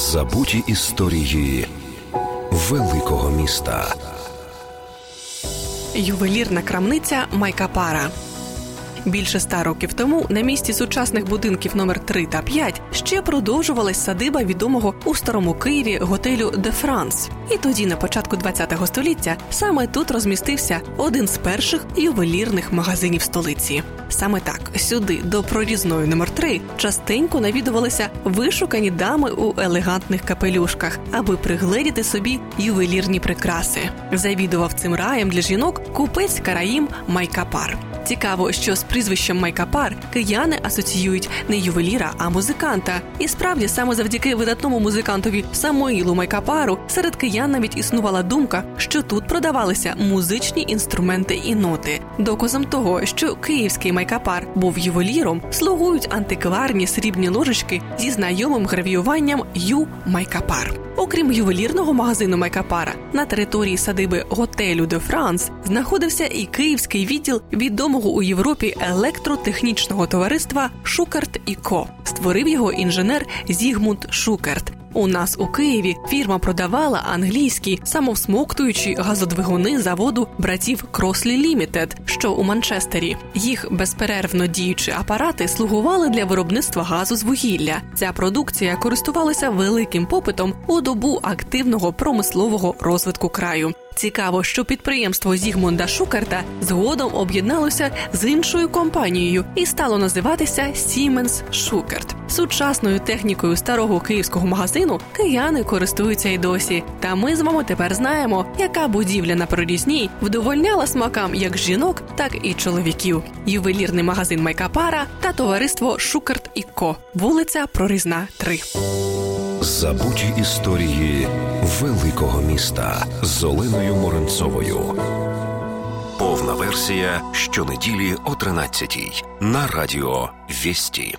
Забуті історії великого міста. Ювелірна крамниця Майкапара. Більше ста років тому на місці сучасних будинків номер 3 та 5 ще продовжувалась садиба відомого у старому Києві готелю Де Франс. І тоді, на початку ХХ століття, саме тут розмістився один з перших ювелірних магазинів столиці. Саме так сюди, до прорізної номер 3 частенько навідувалися вишукані дами у елегантних капелюшках, аби пригледіти собі ювелірні прикраси. Завідував цим раєм для жінок купець караїм Майкапар. Цікаво, що з прізвищем Майкапар кияни асоціюють не ювеліра, а музиканта. І справді саме завдяки видатному музикантові Самоїлу Майкапару серед киян навіть існувала думка, що тут продавалися музичні інструменти і ноти. Доказом того, що київський Майкапар був ювеліром, слугують антикварні срібні ложечки зі знайомим гравіюванням Ю Майкапар. Окрім ювелірного магазину Майкапара, на території садиби готелю де Франс знаходився і київський відділ відомого у Європі електротехнічного товариства Шукарт і Ко. Створив його інженер Зігмунд Шукарт. У нас у Києві фірма продавала англійські самовсмоктуючі газодвигуни заводу братів Крослі Лімітед, що у Манчестері. Їх безперервно діючі апарати слугували для виробництва газу з вугілля. Ця продукція користувалася великим попитом у добу активного промислового розвитку краю. Цікаво, що підприємство Зігмунда Шукарта згодом об'єдналося з іншою компанією і стало називатися Siemens Шукарт. Сучасною технікою старого київського магазину кияни користуються й досі. Та ми з вами тепер знаємо, яка будівля на прорізній вдовольняла смакам як жінок, так і чоловіків. Ювелірний магазин Майкапара та товариство Шукарт і Ко, вулиця Прорізна, 3. Забуті історії великого міста з Оленою Моренцовою. Повна версія щонеділі о 13 на радіо Вісті.